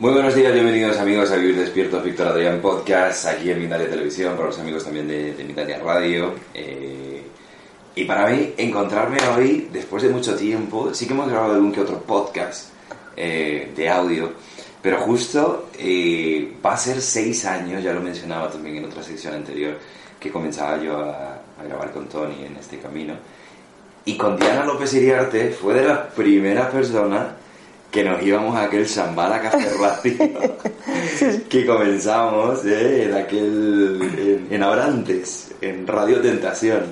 Muy buenos días, bienvenidos amigos a Vivir Despierto, Víctor Adrián Podcast, aquí en Mindalia Televisión, para los amigos también de, de Radio. Eh, y para mí, encontrarme hoy, después de mucho tiempo, sí que hemos grabado algún que otro podcast eh, de audio, pero justo eh, va a ser seis años, ya lo mencionaba también en otra sección anterior, que comenzaba yo a, a grabar con Tony en este camino. Y con Diana López Iriarte fue de las primeras personas que nos íbamos a aquel Shambhala Café Radio que comenzamos ¿eh? en aquel en, en Abrantes, en Radio Tentación.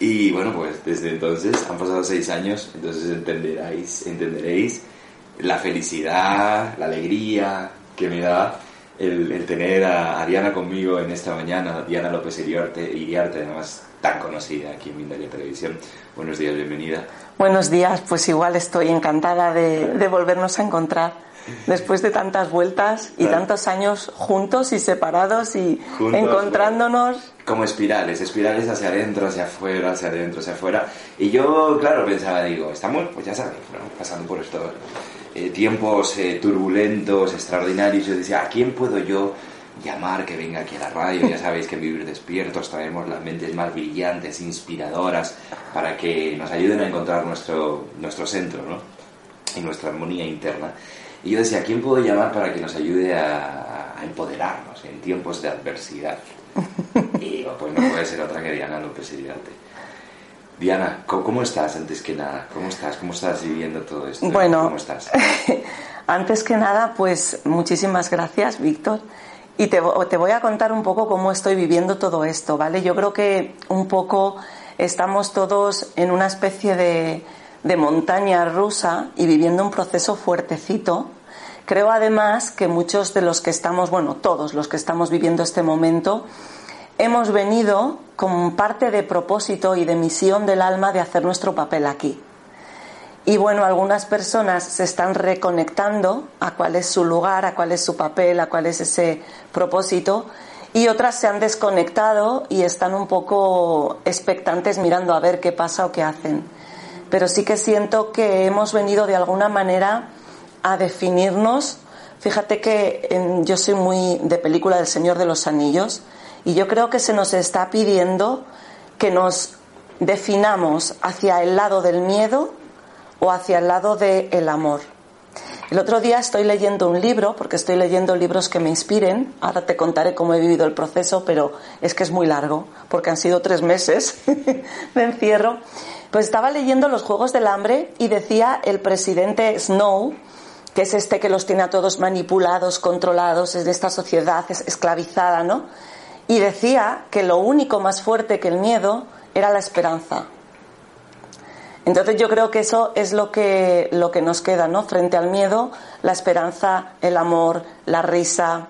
Y bueno, pues desde entonces han pasado seis años, entonces entenderéis, entenderéis la felicidad, la alegría que me da el, el tener a, a, Diana conmigo en esta mañana, Diana López Iriarte, Iriarte además tan conocida aquí en Mindalia Televisión. Buenos días, bienvenida. Buenos días, pues igual estoy encantada de, de volvernos a encontrar después de tantas vueltas y Claro. tantos años juntos y separados y Juntos, encontrándonos. Como espirales, espirales hacia adentro, hacia afuera, hacia adentro, hacia afuera. Y yo, claro, pensaba, digo, estamos, pues ya sabes, ¿no? pasando por estos eh, tiempos eh, turbulentos, extraordinarios. Yo decía, ¿a quién puedo yo llamar que venga aquí a la radio? Ya sabéis que en Vivir Despiertos traemos las mentes más brillantes, inspiradoras, para que nos ayuden a encontrar nuestro, nuestro centro, ¿no? Y nuestra armonía interna. Y yo decía, ¿a quién puedo llamar para que nos ayude a, a empoderarnos en tiempos de adversidad? Y digo, pues no puede ser otra que Diana López Iriarte. Diana, ¿cómo, estás antes que nada? ¿Cómo estás? ¿Cómo estás viviendo todo esto? Bueno, ¿Cómo estás? antes que nada, pues muchísimas gracias, Víctor. Y te voy a contar un poco cómo estoy viviendo todo esto, ¿vale? Yo creo que un poco estamos todos en una especie de, de montaña rusa y viviendo un proceso fuertecito. Creo además que muchos de los que estamos, bueno, todos los que estamos viviendo este momento, hemos venido con parte de propósito y de misión del alma de hacer nuestro papel aquí. Y bueno, algunas personas se están reconectando a cuál es su lugar, a cuál es su papel, a cuál es ese propósito, y otras se han desconectado y están un poco expectantes mirando a ver qué pasa o qué hacen. Pero sí que siento que hemos venido de alguna manera a definirnos. Fíjate que yo soy muy de película del Señor de los Anillos y yo creo que se nos está pidiendo que nos definamos hacia el lado del miedo o hacia el lado del amor. El otro día estoy leyendo un libro, porque estoy leyendo libros que me inspiren. Ahora te contaré cómo he vivido el proceso, pero es que es muy largo, porque han sido tres meses de encierro. Pues estaba leyendo Los Juegos del Hambre y decía el presidente Snow, que es este que los tiene a todos manipulados, controlados, es de esta sociedad es- esclavizada, ¿no? Y decía que lo único más fuerte que el miedo era la esperanza. Entonces yo creo que eso es lo que, lo que nos queda, ¿no? Frente al miedo, la esperanza, el amor, la risa.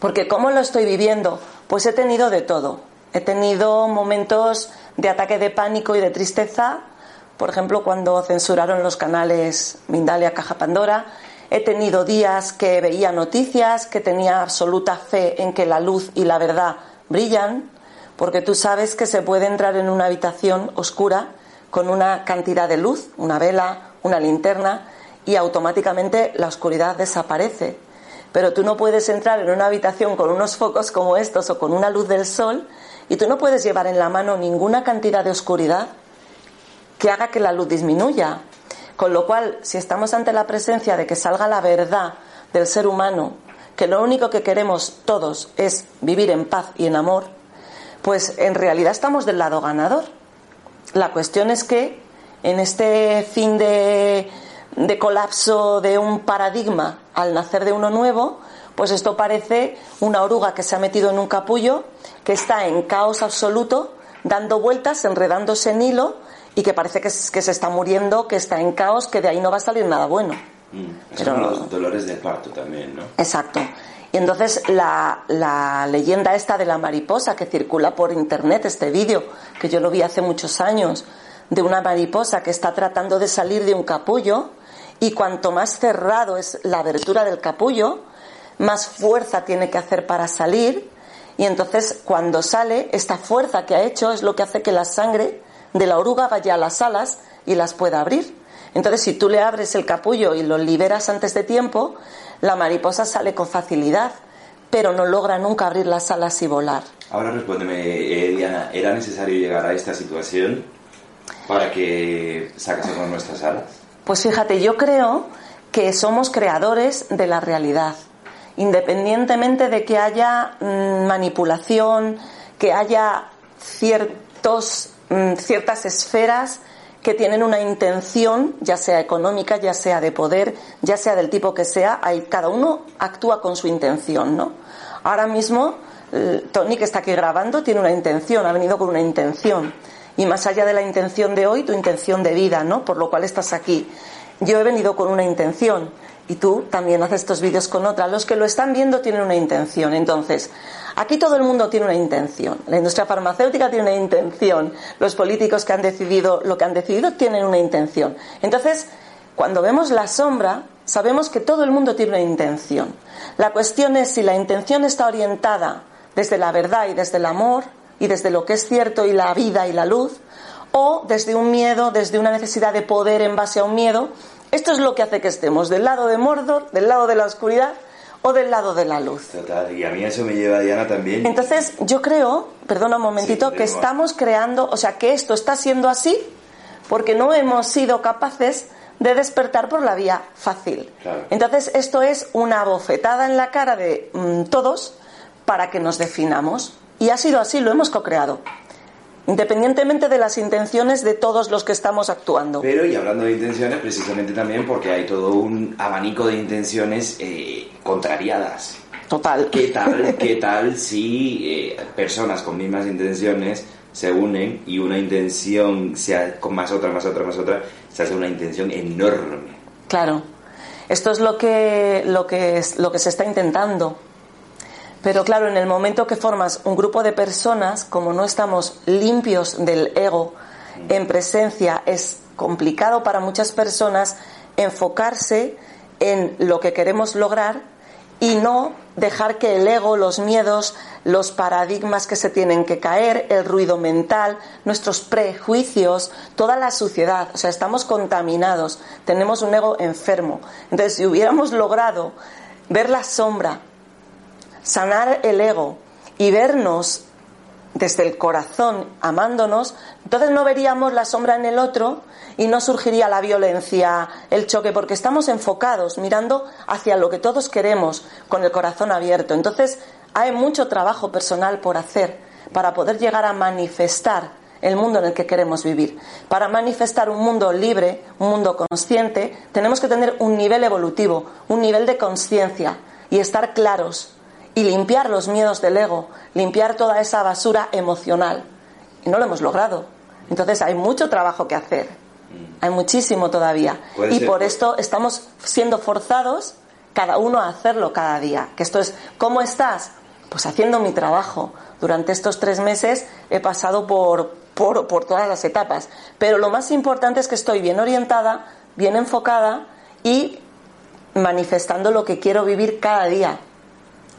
Porque ¿cómo lo estoy viviendo? Pues he tenido de todo. He tenido momentos de ataque de pánico y de tristeza, por ejemplo, cuando censuraron los canales Mindalia, Caja Pandora. He tenido días que veía noticias, que tenía absoluta fe en que la luz y la verdad brillan, porque tú sabes que se puede entrar en una habitación oscura con una cantidad de luz, una vela, una linterna, y automáticamente la oscuridad desaparece. Pero tú no puedes entrar en una habitación con unos focos como estos o con una luz del sol y tú no puedes llevar en la mano ninguna cantidad de oscuridad que haga que la luz disminuya. Con lo cual, si estamos ante la presencia de que salga la verdad del ser humano, que lo único que queremos todos es vivir en paz y en amor, pues en realidad estamos del lado ganador. La cuestión es que en este fin de, colapso de un paradigma al nacer de uno nuevo, pues esto parece una oruga que se ha metido en un capullo, que está en caos absoluto, dando vueltas, enredándose en hilo y que parece que, se está muriendo, que está en caos, que de ahí no va a salir nada bueno. Mm, son los dolores del parto también, ¿no? Exacto. Y entonces la, la, leyenda esta de la mariposa que circula por internet, este vídeo, que yo lo vi hace muchos años, de una mariposa que está tratando de salir de un capullo, y cuanto más cerrado es la abertura del capullo, más fuerza tiene que hacer para salir y entonces cuando sale, esta fuerza que ha hecho es lo que hace que la sangre de la oruga vaya a las alas y las pueda abrir. Entonces si tú le abres el capullo y lo liberas antes de tiempo, la mariposa sale con facilidad, pero no logra nunca abrir las alas y volar. Ahora respóndeme, eh, Diana, ¿era necesario llegar a esta situación para que sacásemos nuestras alas? Pues fíjate, yo creo que somos creadores de la realidad independientemente de que haya mm, manipulación, que haya ciertos, ciertas esferas que tienen una intención, ya sea económica, ya sea de poder, ya sea del tipo que sea, hay, cada uno actúa con su intención, ¿no? Ahora mismo, Tony, que está aquí grabando, tiene una intención, ha venido con una intención. Y más allá de la intención de hoy, tu intención de vida, ¿no? Por lo cual estás aquí. Yo he venido con una intención y tú también haces estos vídeos con otra. Los que lo están viendo tienen una intención. Entonces, aquí todo el mundo tiene una intención. La industria farmacéutica tiene una intención. Los políticos que han decidido lo que han decidido tienen una intención. Entonces, cuando vemos la sombra, sabemos que todo el mundo tiene una intención. La cuestión es si la intención está orientada desde la verdad y desde el amor y desde lo que es cierto y la vida y la luz, o desde un miedo, desde una necesidad de poder en base a un miedo esto es lo que hace que estemos del lado de Mordor, del lado de la oscuridad o del lado de la luz. Total, y a mí eso me lleva, Diana, también. Entonces, yo creo, perdona un momentito, que estamos creando, o sea, que esto está siendo así porque no hemos sido capaces de despertar por la vía fácil. Entonces, esto es una bofetada en la cara de mm, todos para que nos definamos. Y ha sido así, lo hemos co-creado independientemente de las intenciones de todos los que estamos actuando. Pero, y hablando de intenciones, precisamente también porque hay todo un abanico de intenciones eh, contrariadas. Total. ¿Qué tal, qué tal si eh, personas con mismas intenciones se unen y una intención sea con más otra, más otra, más otra, se hace una intención enorme? Claro. Esto es lo que, lo que, es, lo que se está intentando. Pero claro, en el momento que formas un grupo de personas, como no estamos limpios del ego en presencia, es complicado para muchas personas enfocarse en lo que queremos lograr y no dejar que el ego, los miedos, los paradigmas que se tienen que caer, el ruido mental, nuestros prejuicios, toda la suciedad, o sea, estamos contaminados, tenemos un ego enfermo. Entonces, si hubiéramos logrado ver la sombra, sanar el ego y vernos desde el corazón amándonos, entonces no veríamos la sombra en el otro y no surgiría la violencia, el choque, porque estamos enfocados, mirando hacia lo que todos queremos, con el corazón abierto. Entonces hay mucho trabajo personal por hacer para poder llegar a manifestar el mundo en el que queremos vivir. Para manifestar un mundo libre, un mundo consciente, tenemos que tener un nivel evolutivo, un nivel de conciencia y estar claros y limpiar los miedos del ego, limpiar toda esa basura emocional. Y no lo hemos logrado. Entonces hay mucho trabajo que hacer. Hay muchísimo todavía. Y por esto estamos siendo forzados cada uno a hacerlo cada día. Que esto es, ¿cómo estás? Pues haciendo mi trabajo. Durante estos tres meses he pasado por, por, por todas las etapas. Pero lo más importante es que estoy bien orientada, bien enfocada y manifestando lo que quiero vivir cada día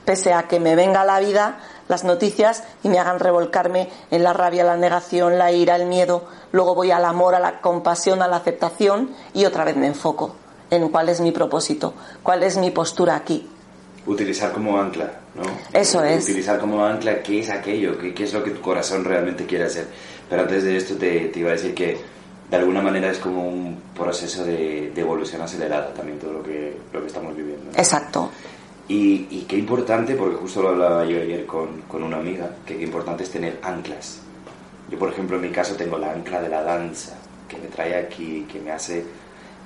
pese a que me venga la vida las noticias y me hagan revolcarme en la rabia, la negación, la ira, el miedo, luego voy al amor, a la compasión, a la aceptación y otra vez me enfoco en cuál es mi propósito, cuál es mi postura aquí. Utilizar como ancla, ¿no? Eso es. Utilizar como ancla qué es aquello, qué, es lo que tu corazón realmente quiere hacer. Pero antes de esto te, iba a decir que de alguna manera es como un proceso de, evolución acelerada también todo lo que, lo que estamos viviendo. Exacto. Y, qué importante, porque justo lo hablaba yo ayer con, con una amiga, que qué importante es tener anclas. Yo, por ejemplo, en mi caso tengo la ancla de la danza, que me trae aquí, que me hace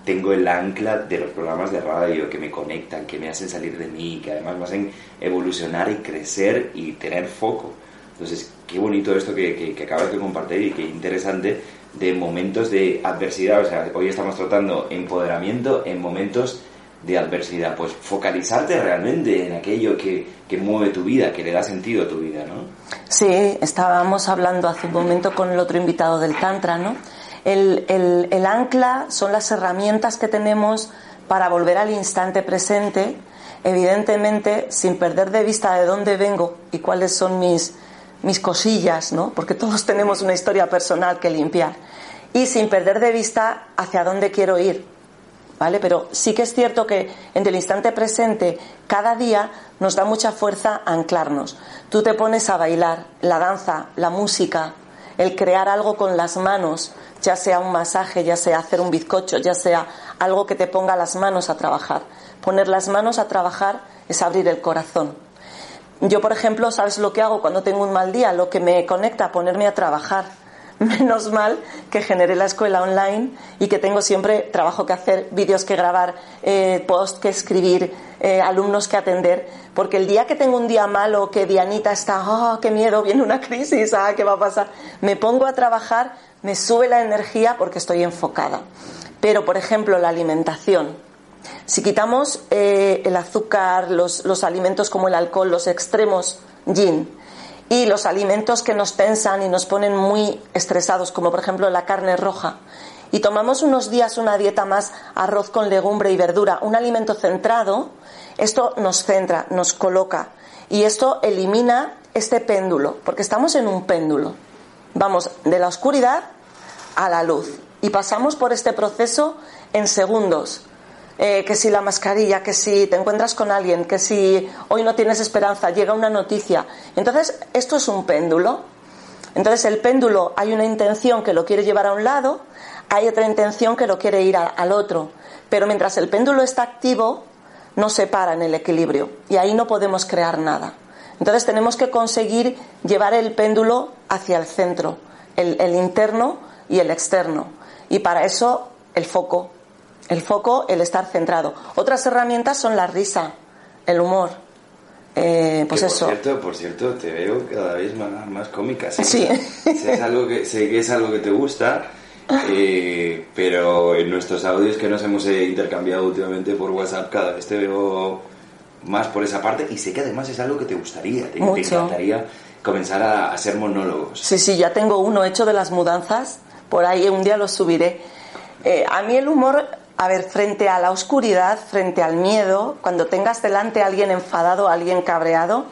tengo el ancla de los programas de radio que me conectan, que me hacen salir de mí, que además me hacen evolucionar y crecer y tener foco. Entonces, qué bonito esto que, que, acabas de compartir y qué interesante de momentos de adversidad. O sea, hoy estamos tratando empoderamiento en momentos de adversidad. Pues focalizarte realmente en aquello que, que mueve tu vida, que le da sentido a tu vida, ¿no? Sí, estábamos hablando hace un momento con el otro invitado del Tantra, ¿no? El, el, ancla son las herramientas que tenemos para volver al instante presente, evidentemente sin perder de vista de dónde vengo y cuáles son mis, mis cosillas, ¿no? Porque todos tenemos una historia personal que limpiar. Y sin perder de vista hacia dónde quiero ir, ¿vale? Pero sí que es cierto que en el instante presente, cada día nos da mucha fuerza anclarnos. Tú te pones a bailar, la danza, la música, el crear algo con las manos, ya sea un masaje, ya sea hacer un bizcocho, ya sea algo que te ponga las manos a trabajar. Poner las manos a trabajar es abrir el corazón. Yo, por ejemplo, ¿sabes lo que hago cuando tengo un mal día? Lo que me conecta a ponerme a trabajar. Menos mal que generé la escuela online y que tengo siempre trabajo que hacer, vídeos que grabar, eh, post que escribir, eh, alumnos que atender. Porque el día que tengo un día malo, que Dianita está, oh, qué miedo, viene una crisis, ah, ¿qué va a pasar? Me pongo a trabajar me sube la energía porque estoy enfocada. Pero, por ejemplo, la alimentación. Si quitamos eh, el azúcar, los, los, alimentos como el alcohol, los extremos yin, y los alimentos que nos tensan y nos ponen muy estresados, como por ejemplo la carne roja, y tomamos unos días una dieta más arroz con legumbre y verdura, un alimento centrado, esto nos centra, nos coloca, y esto elimina este péndulo, porque estamos en un péndulo. Vamos de la oscuridad a la luz y pasamos por este proceso en segundos. Eh, que si la mascarilla, que si te encuentras con alguien, que si hoy no tienes esperanza, llega una noticia. Entonces, esto es un péndulo. Entonces, el péndulo hay una intención que lo quiere llevar a un lado, hay otra intención que lo quiere ir al otro. Pero mientras el péndulo está activo, no se para en el equilibrio y ahí no podemos crear nada. Entonces tenemos que conseguir llevar el péndulo hacia el centro, el, interno y el externo. Y para eso el foco, el foco, el estar centrado. Otras herramientas son la risa, el humor. Eh, pues por eso. Cierto, por cierto, te veo cada vez más, cómica. Sí. es algo que, sé que es algo que te gusta, eh, pero en nuestros audios que nos hemos eh, intercambiado últimamente por WhatsApp, cada vez te veo más por esa parte y sé que además es algo que te gustaría, te, encantaría comenzar a hacer monólogos. Sí, sí, ya tengo uno hecho de las mudanzas, por ahí un día lo subiré. Eh, a mí el humor, a ver, frente a la oscuridad, frente al miedo, cuando tengas delante a alguien enfadado, a alguien cabreado,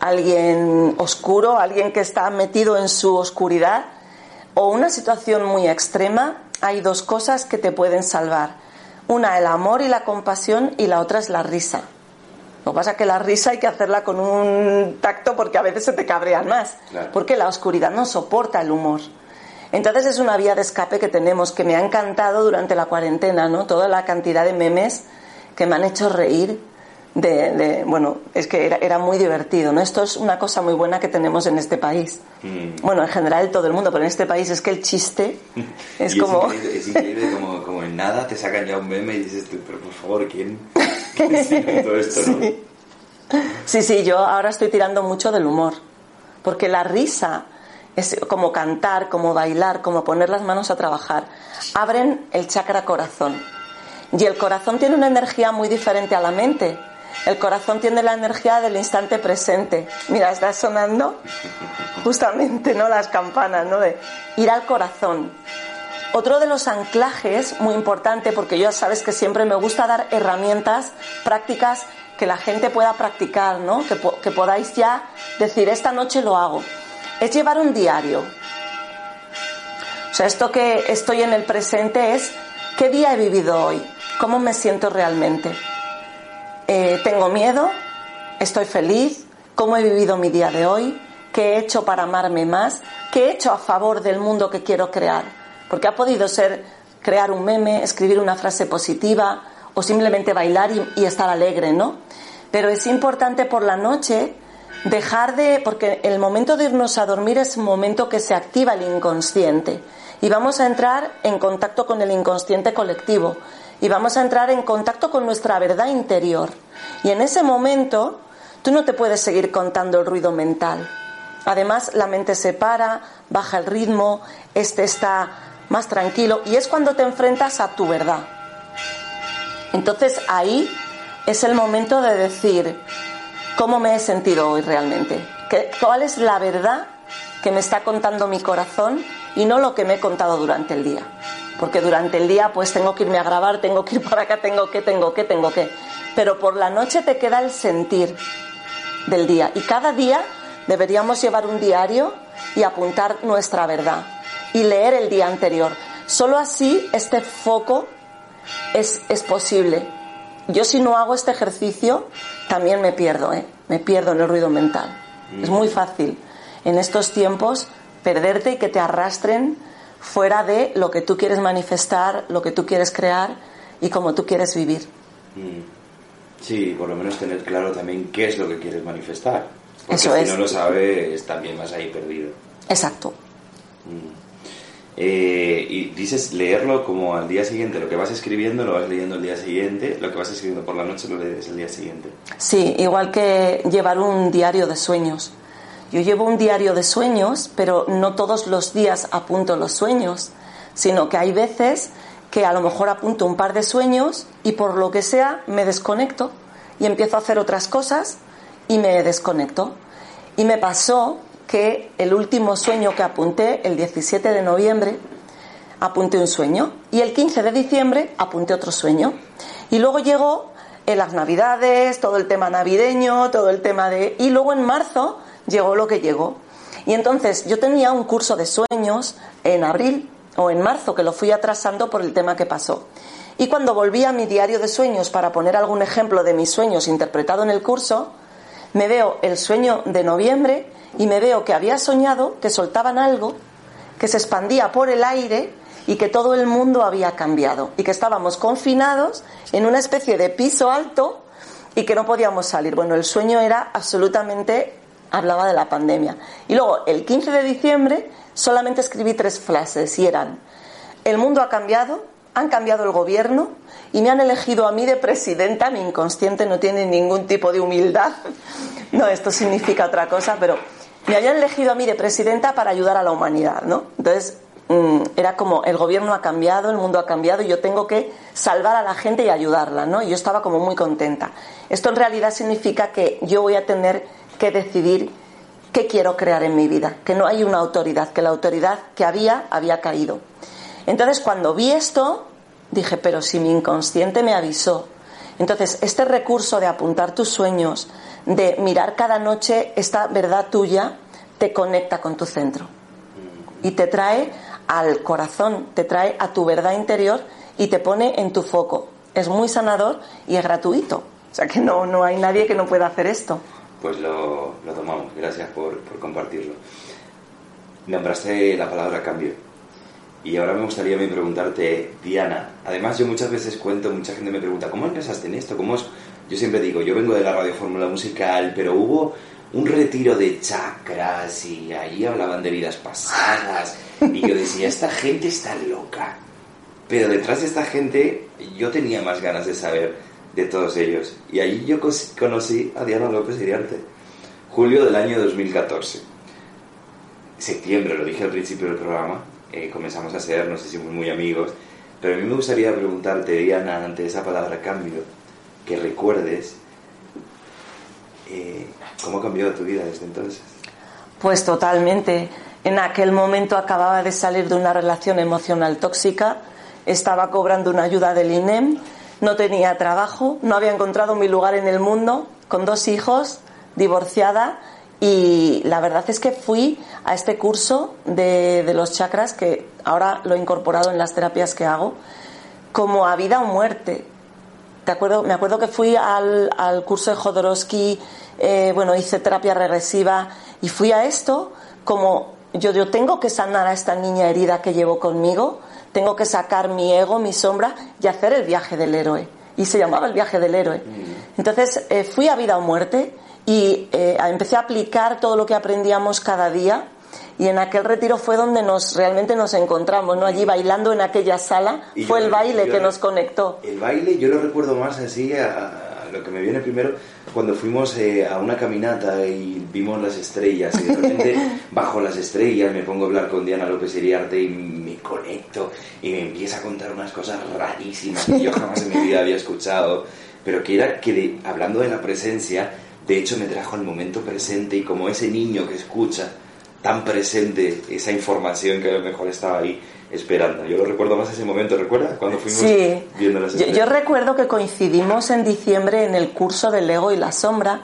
alguien oscuro, alguien que está metido en su oscuridad, o una situación muy extrema, hay dos cosas que te pueden salvar. Una, el amor y la compasión, y la otra es la risa. Lo que pasa es que la risa hay que hacerla con un tacto porque a veces se te cabrean más. Porque la oscuridad no soporta el humor. Entonces es una vía de escape que tenemos que me ha encantado durante la cuarentena, ¿no? Toda la cantidad de memes que me han hecho reír. De, bueno, es que era, muy divertido, ¿no? Esto es una cosa muy buena que tenemos en este país. Mm. Bueno, en general todo el mundo, pero en este país es que el chiste es como... Es increíble, como, como, en nada te sacan ya un meme y dices, pero por favor, ¿quién, sí. sí, yo ahora estoy tirando mucho del humor, porque la risa es como cantar, como bailar, como poner las manos a trabajar, abren el chakra corazón. Y el corazón tiene una energía muy diferente a la mente. El corazón tiene la energía del instante presente. Mira, está sonando justamente, ¿no? Las campanas, ¿no? Ir al corazón. Otro de los anclajes muy importante, porque ya sabes que siempre me gusta dar herramientas prácticas que la gente pueda practicar, ¿no? Que podáis ya decir, esta noche lo hago, es llevar un diario. O sea, esto que estoy en el presente es, ¿qué día he vivido hoy? ¿Cómo me siento realmente? Eh, ¿Tengo miedo? ¿Estoy feliz? ¿Cómo he vivido mi día de hoy? ¿Qué he hecho para amarme más? ¿Qué he hecho a favor del mundo que quiero crear? Porque ha podido ser crear un meme, escribir una frase positiva o simplemente bailar y, estar alegre, ¿no? Pero es importante por la noche dejar de, porque el momento de irnos a dormir es un momento que se activa el inconsciente y vamos a entrar en contacto con el inconsciente colectivo, y vamos a entrar en contacto con nuestra verdad interior. Y en ese momento tú no te puedes seguir contando el ruido mental. Además, la mente se para, baja el ritmo, este está más tranquilo y es cuando te enfrentas a tu verdad. Entonces ahí es el momento de decir cómo me he sentido hoy realmente, cuál es la verdad que me está contando mi corazón y no lo que me he contado durante el día. Porque durante el día pues tengo que irme a grabar, tengo que ir para acá, tengo que, tengo que, tengo que. Pero por la noche te queda el sentir del día. Y cada día deberíamos llevar un diario y apuntar nuestra verdad y leer el día anterior. Solo así este foco es, es posible. Yo si no hago este ejercicio también me pierdo, ¿eh? me pierdo en el ruido mental. Es muy fácil en estos tiempos perderte y que te arrastren fuera de lo que tú quieres manifestar, lo que tú quieres crear y cómo tú quieres vivir. Mm. Sí, por lo menos tener claro también qué es lo que quieres manifestar. Porque si no lo sabes, también vas ahí perdido. Exacto. Mm. Eh, y dices leerlo como al día siguiente, lo que vas escribiendo lo vas leyendo el día siguiente, lo que vas escribiendo por la noche lo lees el día siguiente. Sí, igual que llevar un diario de sueños. Yo llevo un diario de sueños, pero no todos los días apunto los sueños, sino que hay veces que a lo mejor apunto un par de sueños y por lo que sea me desconecto y empiezo a hacer otras cosas y me desconecto. Y me pasó que el último sueño que apunté, el 17 de noviembre, apunté un sueño y el 15 de diciembre apunté otro sueño. Y luego llegó en las navidades, todo el tema navideño, todo el tema de... Y luego en marzo llegó lo que llegó. Y entonces yo tenía un curso de sueños en abril o en marzo que lo fui atrasando por el tema que pasó. Y cuando volví a mi diario de sueños para poner algún ejemplo de mis sueños interpretado en el curso, me veo el sueño de noviembre y me veo que había soñado que soltaban algo que se expandía por el aire y que todo el mundo había cambiado y que estábamos confinados en una especie de piso alto y que no podíamos salir. Bueno, el sueño era absolutamente hablaba de la pandemia. Y luego, el 15 de diciembre, solamente escribí tres frases y eran, el mundo ha cambiado, han cambiado el gobierno y me han elegido a mí de presidenta, mi inconsciente no tiene ningún tipo de humildad. No, esto significa otra cosa, pero me habían elegido a mí de presidenta para ayudar a la humanidad, ¿no? Entonces, mm, era como el gobierno ha cambiado, el mundo ha cambiado y yo tengo que salvar a la gente y ayudarla, ¿no? Y yo estaba como muy contenta. Esto en realidad significa que yo voy a tener que decidir qué quiero crear en mi vida, que no hay una autoridad, que la autoridad que había había caído. Entonces, cuando vi esto, dije, pero si mi inconsciente me avisó. Entonces, este recurso de apuntar tus sueños, de mirar cada noche esta verdad tuya, te conecta con tu centro y te trae al corazón, te trae a tu verdad interior y te pone en tu foco. Es muy sanador y es gratuito. O sea que no, no hay nadie que no pueda hacer esto pues lo, tomamos. Gracias por, por compartirlo. Nombraste la palabra cambio. Y ahora me gustaría preguntarte, Diana, además yo muchas veces cuento, mucha gente me pregunta, ¿cómo empezaste en esto? ¿Cómo es? Yo siempre digo, yo vengo de la radio fórmula musical, pero hubo un retiro de chakras y ahí hablaban de vidas pasadas. Y yo decía, esta gente está loca. Pero detrás de esta gente yo tenía más ganas de saber de todos ellos. Y allí yo conocí a Diana López Iriarte, julio del año 2014. Septiembre, lo dije al principio del programa, eh, comenzamos a ser, no sé si muy, muy amigos, pero a mí me gustaría preguntarte, Diana, ante esa palabra cambio, que recuerdes eh, cómo ha cambiado tu vida desde entonces. Pues totalmente. En aquel momento acababa de salir de una relación emocional tóxica, estaba cobrando una ayuda del INEM no tenía trabajo, no había encontrado mi lugar en el mundo, con dos hijos, divorciada y la verdad es que fui a este curso de, los chakras que ahora lo he incorporado en las terapias que hago como a vida o muerte. ¿Te acuerdo? Me acuerdo que fui al, curso de Jodorowsky, eh, bueno, hice terapia regresiva y fui a esto como yo, yo tengo que sanar a esta niña herida que llevo conmigo tengo que sacar mi ego, mi sombra y hacer el viaje del héroe. Y se llamaba el viaje del héroe. Mm. Entonces eh, fui a vida o muerte y eh, empecé a aplicar todo lo que aprendíamos cada día y en aquel retiro fue donde nos realmente nos encontramos, ¿no? Allí bailando en aquella sala, fue el baile que nos conectó. El baile yo lo recuerdo más así a, lo que me viene primero cuando fuimos eh, a una caminata y vimos las estrellas y de repente bajo las estrellas me pongo a hablar con Diana López Iriarte y me conecto y me empieza a contar unas cosas rarísimas que yo jamás en mi vida había escuchado, pero que era que hablando de la presencia, de hecho me trajo al momento presente y como ese niño que escucha tan presente esa información que a lo mejor estaba ahí esperando. Yo lo recuerdo más ese momento, ¿recuerdas? Cuando fuimos viendo las. Yo, yo, recuerdo que coincidimos en diciembre en el curso del ego y la sombra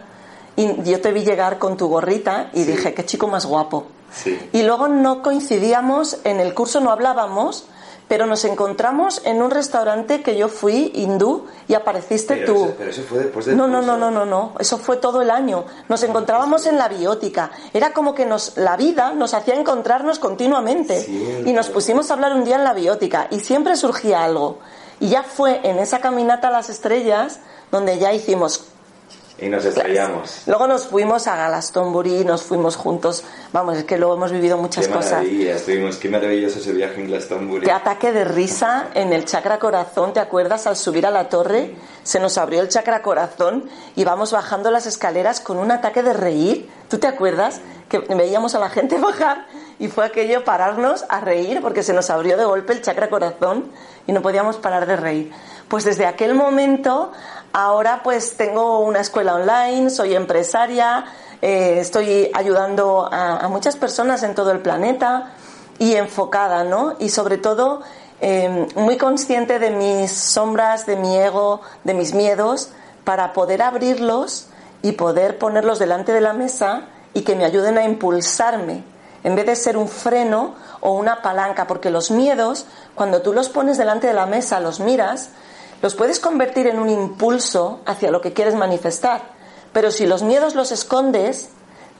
y yo te vi llegar con tu gorrita y dije, qué chico más guapo. Sí. Y luego no coincidíamos, en el curso no hablábamos, pero nos encontramos en un restaurante que yo fui hindú y apareciste tú. pero eso fue después de no, no, no, no, no, no, eso fue todo el año. Nos encontrábamos en la biótica. Era como que nos, la vida nos hacía encontrarnos continuamente. Y nos pusimos a hablar un día en la biótica y siempre surgía algo. Y ya fue en esa caminata a las estrellas donde ya hicimos y nos estrellamos. Luego nos fuimos a Glastonbury, nos fuimos juntos. Vamos, es que luego hemos vivido muchas qué cosas. Estuvimos, qué maravilloso ese viaje en Glastonbury. Qué ataque de risa en el chakra corazón, ¿te acuerdas? Al subir a la torre se nos abrió el chakra corazón y vamos bajando las escaleras con un ataque de reír. ¿Tú te acuerdas? Que veíamos a la gente bajar y fue aquello pararnos a reír porque se nos abrió de golpe el chakra corazón y no podíamos parar de reír. Pues desde aquel momento Ahora pues tengo una escuela online, soy empresaria, eh, estoy ayudando a, muchas personas en todo el planeta y enfocada, ¿no? Y sobre todo em, muy consciente de mis sombras, de mi ego, de mis miedos, para poder abrirlos y poder ponerlos delante de la mesa y que me ayuden a impulsarme, en vez de ser un freno o una palanca, porque los miedos, cuando tú los pones delante de la mesa, los miras, los puedes convertir en un impulso hacia lo que quieres manifestar, pero si los miedos los escondes,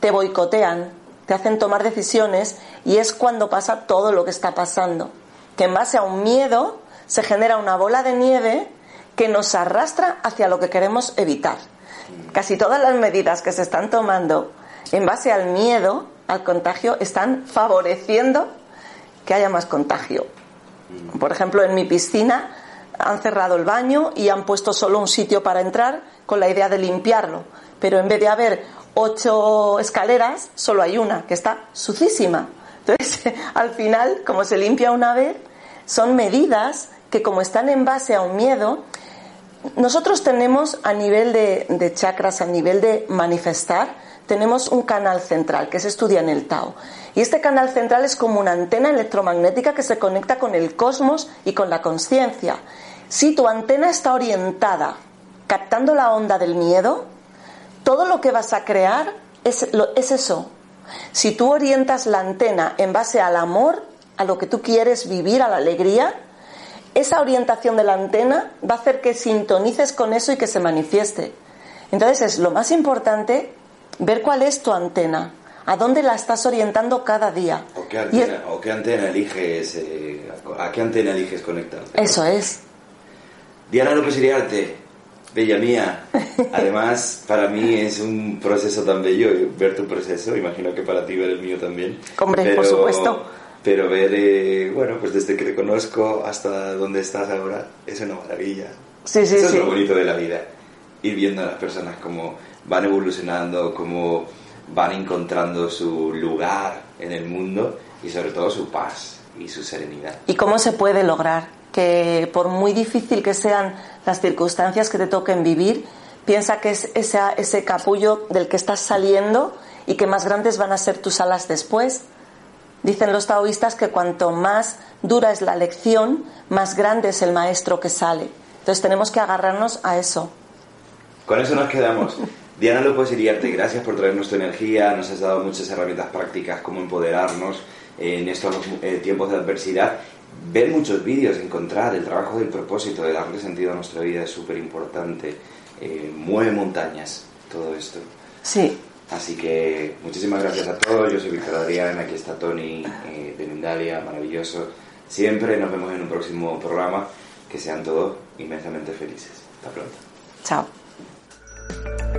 te boicotean, te hacen tomar decisiones y es cuando pasa todo lo que está pasando. Que en base a un miedo se genera una bola de nieve que nos arrastra hacia lo que queremos evitar. Casi todas las medidas que se están tomando en base al miedo, al contagio, están favoreciendo que haya más contagio. Por ejemplo, en mi piscina han cerrado el baño y han puesto solo un sitio para entrar con la idea de limpiarlo. Pero en vez de haber ocho escaleras, solo hay una, que está sucísima. Entonces, al final, como se limpia una vez, son medidas que como están en base a un miedo, nosotros tenemos a nivel de, de chakras, a nivel de manifestar, tenemos un canal central que se estudia en el Tao. Y este canal central es como una antena electromagnética que se conecta con el cosmos y con la conciencia. Si tu antena está orientada captando la onda del miedo, todo lo que vas a crear es, es eso. Si tú orientas la antena en base al amor, a lo que tú quieres vivir, a la alegría, esa orientación de la antena va a hacer que sintonices con eso y que se manifieste. Entonces es lo más importante ver cuál es tu antena, a dónde la estás orientando cada día. ¿O qué antena, eliges, eh, a qué antena eliges conectar? Eso es. Diana López Iriarte, bella mía. Además, para mí es un proceso tan bello ver tu proceso. Imagino que para ti ver el mío también. Hombre, por supuesto. Pero ver, eh, bueno, pues desde que te conozco hasta donde estás ahora, es una maravilla. Sí, sí, Eso sí. es lo bonito de la vida. Ir viendo a las personas como van evolucionando, cómo van encontrando su lugar en el mundo y sobre todo su paz y su serenidad. ¿Y cómo se puede lograr? Que por muy difícil que sean las circunstancias que te toquen vivir, piensa que es ese, ese capullo del que estás saliendo y que más grandes van a ser tus alas después. Dicen los taoístas que cuanto más dura es la lección, más grande es el maestro que sale. Entonces tenemos que agarrarnos a eso. Con eso nos quedamos. Diana López Iriarte, gracias por traernos tu energía, nos has dado muchas herramientas prácticas, cómo empoderarnos en estos eh, tiempos de adversidad ver muchos vídeos, encontrar el trabajo del propósito, de darle sentido a nuestra vida es súper importante. Eh, mueve montañas todo esto. Sí. Así que muchísimas gracias a todos. Yo soy Víctor Adrián, aquí está Tony eh, de Mindalia, maravilloso. Siempre nos vemos en un próximo programa. Que sean todos inmensamente felices. Hasta pronto. Chao.